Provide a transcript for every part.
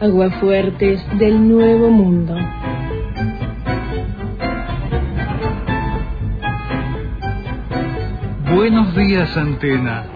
Aguafuertes del Nuevo Mundo. Buenos días, Antena.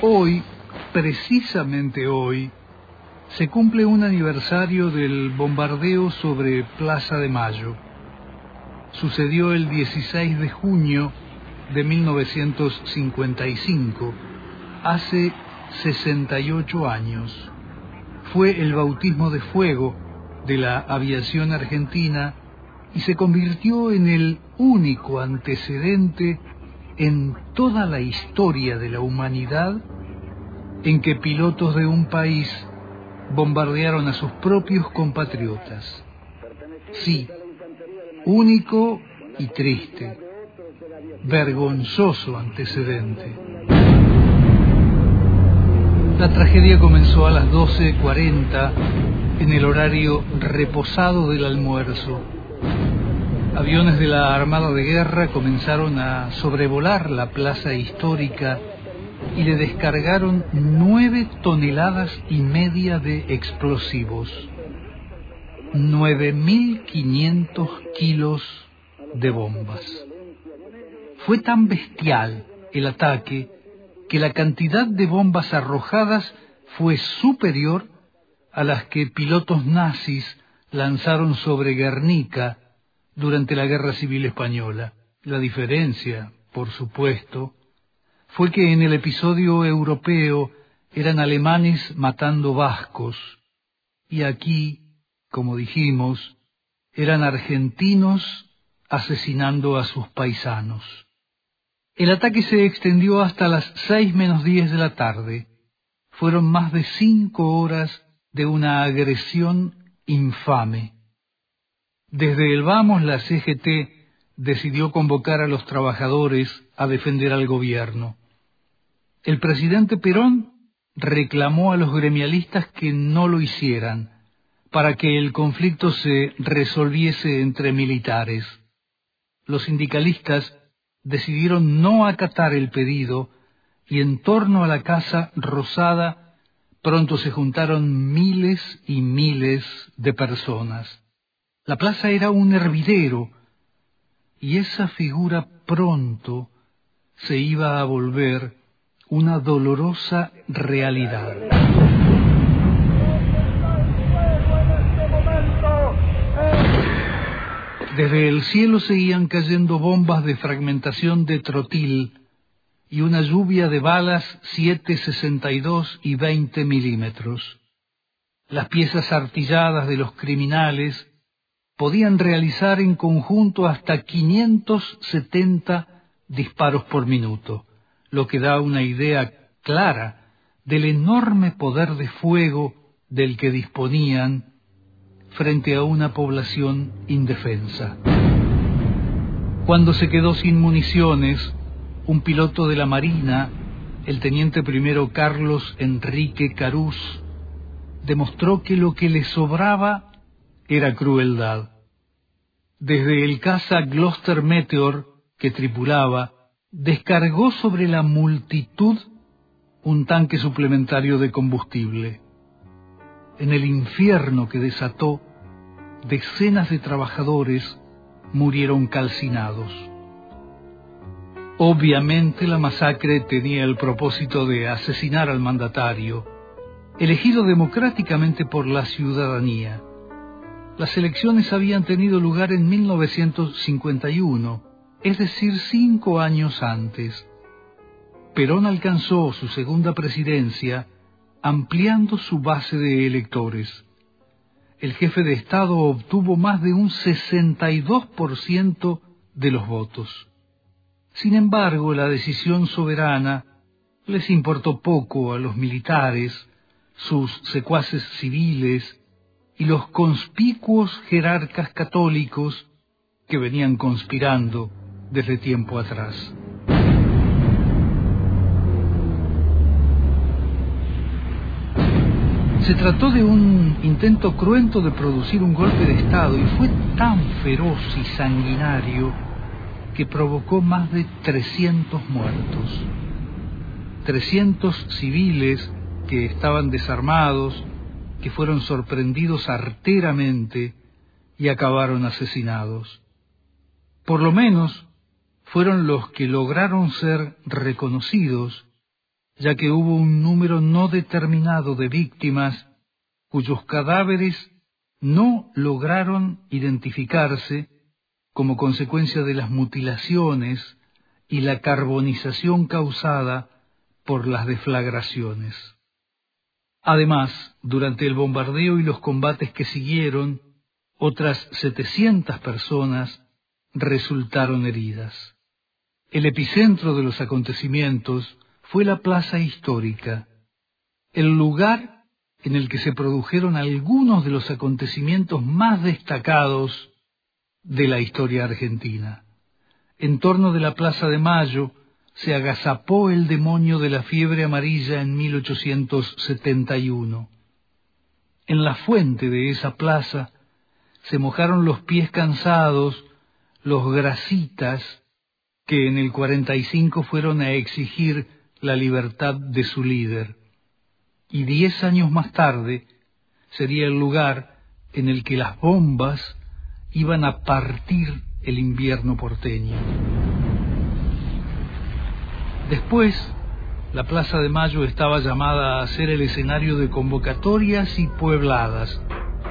Hoy, precisamente hoy, se cumple un aniversario del bombardeo sobre Plaza de Mayo. Sucedió el 16 de junio de 1955, hace 68 años. Fue el bautismo de fuego de la aviación argentina y se convirtió en el único antecedente en toda la historia de la humanidad en que pilotos de un país bombardearon a sus propios compatriotas. Sí, único y triste, vergonzoso antecedente. La tragedia comenzó a las 12.40 en el horario reposado del almuerzo. Aviones de la Armada de Guerra comenzaron a sobrevolar la plaza histórica y le descargaron nueve toneladas y media de explosivos, 9.500 kilos de bombas. Fue tan bestial el ataque que la cantidad de bombas arrojadas fue superior a las que pilotos nazis lanzaron sobre Guernica durante la Guerra Civil Española. La diferencia, por supuesto, fue que en el episodio europeo eran alemanes matando vascos y aquí, como dijimos, eran argentinos asesinando a sus paisanos. El ataque se extendió hasta las seis menos diez de la tarde. Fueron más de cinco horas de una agresión infame. Desde el Vamos, la CGT decidió convocar a los trabajadores a defender al gobierno. El presidente Perón reclamó a los gremialistas que no lo hicieran para que el conflicto se resolviese entre militares. Los sindicalistas decidieron no acatar el pedido y en torno a la Casa Rosada Pronto se juntaron miles y miles de personas. La plaza era un hervidero y esa figura pronto se iba a volver una dolorosa realidad. Desde el cielo seguían cayendo bombas de fragmentación de trotil y una lluvia de balas 7,62 y 20 milímetros. Las piezas artilladas de los criminales podían realizar en conjunto hasta 570 disparos por minuto, lo que da una idea clara del enorme poder de fuego del que disponían frente a una población indefensa. Cuando se quedó sin municiones, un piloto de la Marina, el teniente primero Carlos Enrique Carús, demostró que lo que le sobraba era crueldad. Desde el caza Gloucester Meteor que tripulaba, descargó sobre la multitud un tanque suplementario de combustible. En el infierno que desató, decenas de trabajadores murieron calcinados. Obviamente la masacre tenía el propósito de asesinar al mandatario, elegido democráticamente por la ciudadanía. Las elecciones habían tenido lugar en 1951, es decir, cinco años antes. Perón alcanzó su segunda presidencia ampliando su base de electores. El jefe de Estado obtuvo más de un 62% de los votos. Sin embargo, la decisión soberana les importó poco a los militares, sus secuaces civiles y los conspicuos jerarcas católicos que venían conspirando desde tiempo atrás. Se trató de un intento cruento de producir un golpe de Estado y fue tan feroz y sanguinario que provocó más de 300 muertos. 300 civiles que estaban desarmados, que fueron sorprendidos arteramente y acabaron asesinados. Por lo menos fueron los que lograron ser reconocidos, ya que hubo un número no determinado de víctimas cuyos cadáveres no lograron identificarse como consecuencia de las mutilaciones y la carbonización causada por las deflagraciones. Además, durante el bombardeo y los combates que siguieron, otras 700 personas resultaron heridas. El epicentro de los acontecimientos fue la plaza histórica, el lugar en el que se produjeron algunos de los acontecimientos más destacados de la historia argentina. En torno de la Plaza de Mayo se agazapó el demonio de la fiebre amarilla en 1871. En la fuente de esa plaza se mojaron los pies cansados los grasitas que en el 45 fueron a exigir la libertad de su líder. Y diez años más tarde sería el lugar en el que las bombas iban a partir el invierno porteño. Después, la Plaza de Mayo estaba llamada a ser el escenario de convocatorias y puebladas,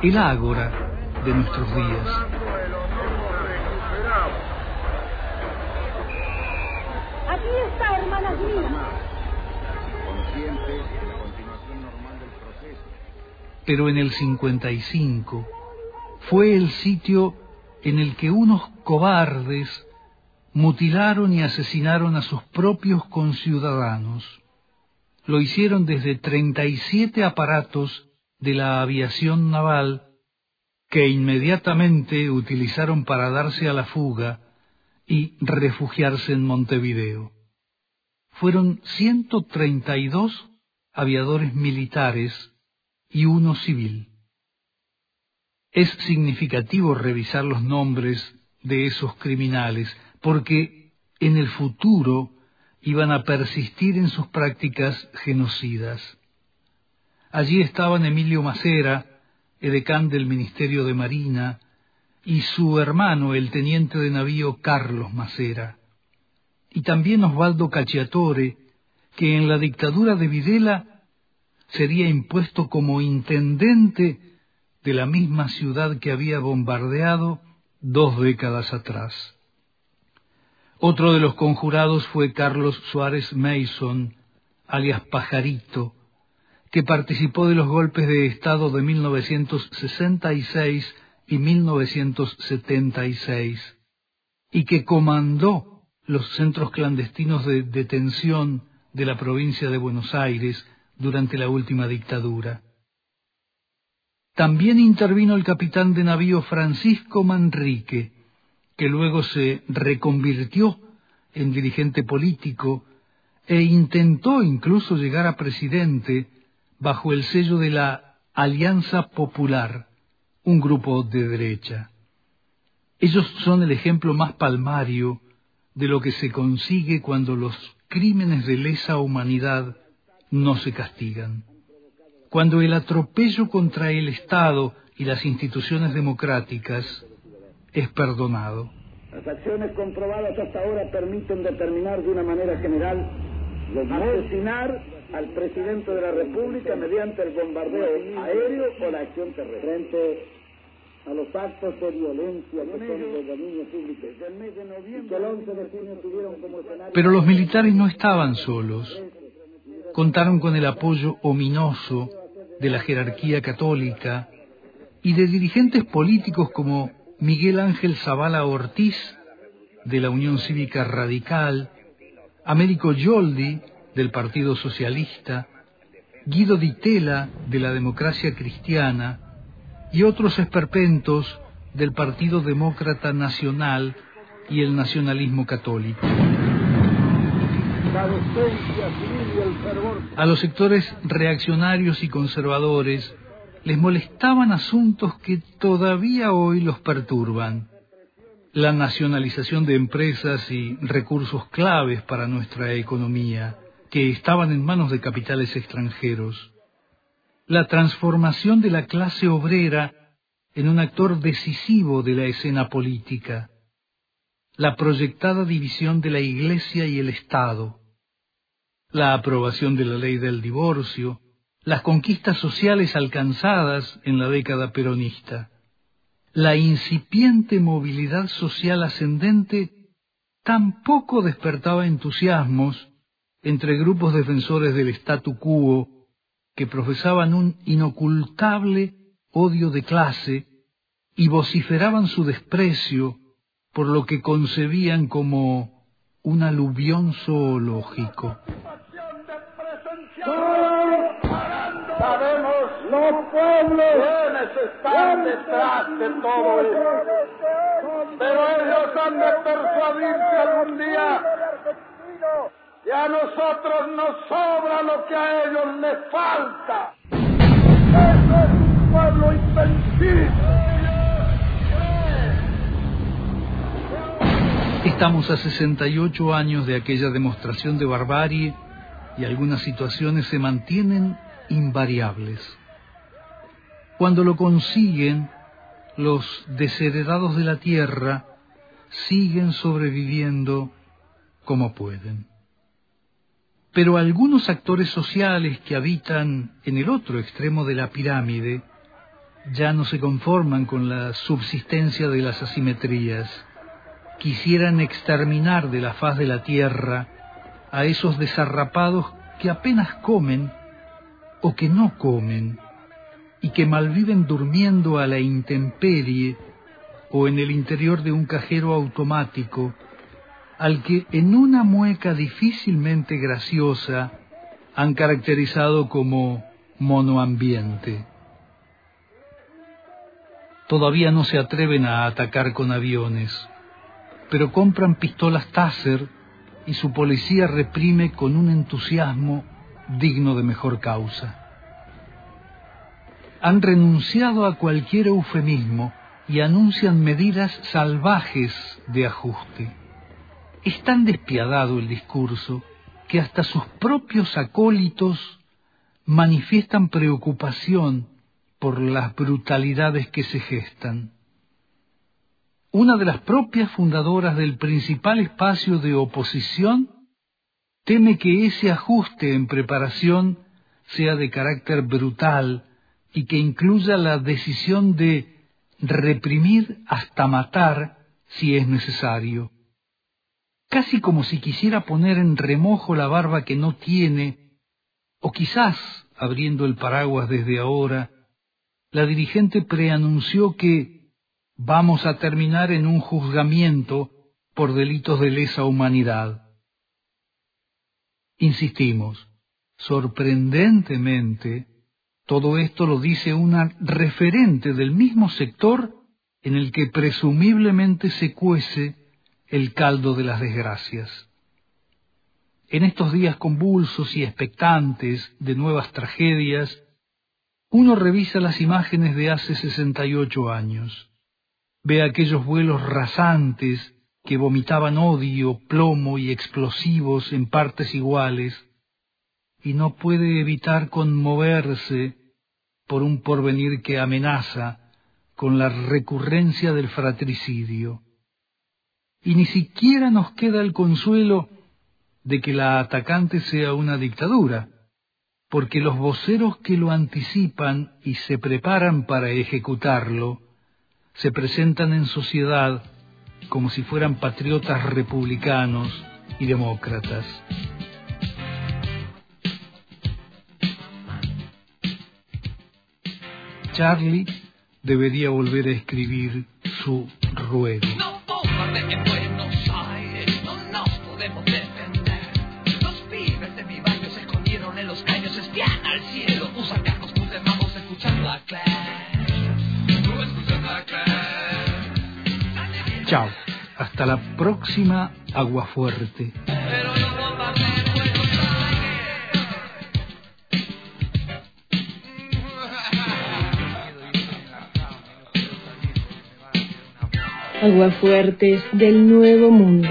el ágora de nuestros días. Pero en el 55, fue el sitio en el que unos cobardes mutilaron y asesinaron a sus propios conciudadanos. Lo hicieron desde 37 aparatos de la aviación naval que inmediatamente utilizaron para darse a la fuga y refugiarse en Montevideo. Fueron 132 aviadores militares y uno civil. Es significativo revisar los nombres de esos criminales, porque en el futuro iban a persistir en sus prácticas genocidas. Allí estaban Emilio Macera, edecán del Ministerio de Marina, y su hermano, el teniente de navío Carlos Macera, y también Osvaldo Cacciatore, que en la dictadura de Videla sería impuesto como intendente de la misma ciudad que había bombardeado dos décadas atrás. Otro de los conjurados fue Carlos Suárez Mason, alias Pajarito, que participó de los golpes de Estado de 1966 y 1976, y que comandó los centros clandestinos de detención de la provincia de Buenos Aires durante la última dictadura. También intervino el capitán de navío Francisco Manrique, que luego se reconvirtió en dirigente político e intentó incluso llegar a presidente bajo el sello de la Alianza Popular, un grupo de derecha. Ellos son el ejemplo más palmario de lo que se consigue cuando los crímenes de lesa humanidad no se castigan cuando el atropello contra el Estado y las instituciones democráticas es perdonado. Las acciones comprobadas hasta ahora permiten determinar de una manera general asesinar al presidente de la República mediante el bombardeo aéreo o la acción terrestre. A los actos de violencia que son de dominio público. Que el 11 de junio tuvieron como escenario... Pero los militares no estaban solos. Contaron con el apoyo ominoso de la jerarquía católica y de dirigentes políticos como Miguel Ángel Zavala Ortiz, de la Unión Cívica Radical, Américo Yoldi, del Partido Socialista, Guido Di Tella, de la Democracia Cristiana, y otros esperpentos del Partido Demócrata Nacional y el nacionalismo católico. A los sectores reaccionarios y conservadores les molestaban asuntos que todavía hoy los perturban. la nacionalización de empresas y recursos claves para nuestra economía que estaban en manos de capitales extranjeros, la transformación de la clase obrera en un actor decisivo de la escena política, la proyectada división de la Iglesia y el Estado, la aprobación de la ley del divorcio, las conquistas sociales alcanzadas en la década peronista, la incipiente movilidad social ascendente tampoco despertaba entusiasmos entre grupos defensores del statu quo que profesaban un inocultable odio de clase y vociferaban su desprecio por lo que concebían como un aluvión zoológico. Sabemos los pueblos detrás de todo esto. Pero ellos han de persuadirse algún día y a nosotros nos sobra lo que a ellos les falta. Eso es un pueblo invencible. Estamos a 68 años de aquella demostración de barbarie y algunas situaciones se mantienen invariables. Cuando lo consiguen, los desheredados de la tierra siguen sobreviviendo como pueden. Pero algunos actores sociales que habitan en el otro extremo de la pirámide ya no se conforman con la subsistencia de las asimetrías. Quisieran exterminar de la faz de la tierra a esos desarrapados que apenas comen o que no comen y que malviven durmiendo a la intemperie o en el interior de un cajero automático al que en una mueca difícilmente graciosa han caracterizado como monoambiente. Todavía no se atreven a atacar con aviones pero compran pistolas Taser y su policía reprime con un entusiasmo digno de mejor causa. Han renunciado a cualquier eufemismo y anuncian medidas salvajes de ajuste. Es tan despiadado el discurso que hasta sus propios acólitos manifiestan preocupación por las brutalidades que se gestan una de las propias fundadoras del principal espacio de oposición, teme que ese ajuste en preparación sea de carácter brutal y que incluya la decisión de reprimir hasta matar si es necesario. Casi como si quisiera poner en remojo la barba que no tiene, o quizás, abriendo el paraguas desde ahora, la dirigente preanunció que vamos a terminar en un juzgamiento por delitos de lesa humanidad. Insistimos, sorprendentemente, todo esto lo dice una referente del mismo sector en el que presumiblemente se cuece el caldo de las desgracias. En estos días convulsos y expectantes de nuevas tragedias, uno revisa las imágenes de hace 68 años ve aquellos vuelos rasantes que vomitaban odio, plomo y explosivos en partes iguales, y no puede evitar conmoverse por un porvenir que amenaza con la recurrencia del fratricidio. Y ni siquiera nos queda el consuelo de que la atacante sea una dictadura, porque los voceros que lo anticipan y se preparan para ejecutarlo se presentan en sociedad como si fueran patriotas republicanos y demócratas. Charlie debería volver a escribir su ruego. Hasta la próxima Agua Fuerte. Aguafuertes del Nuevo Mundo.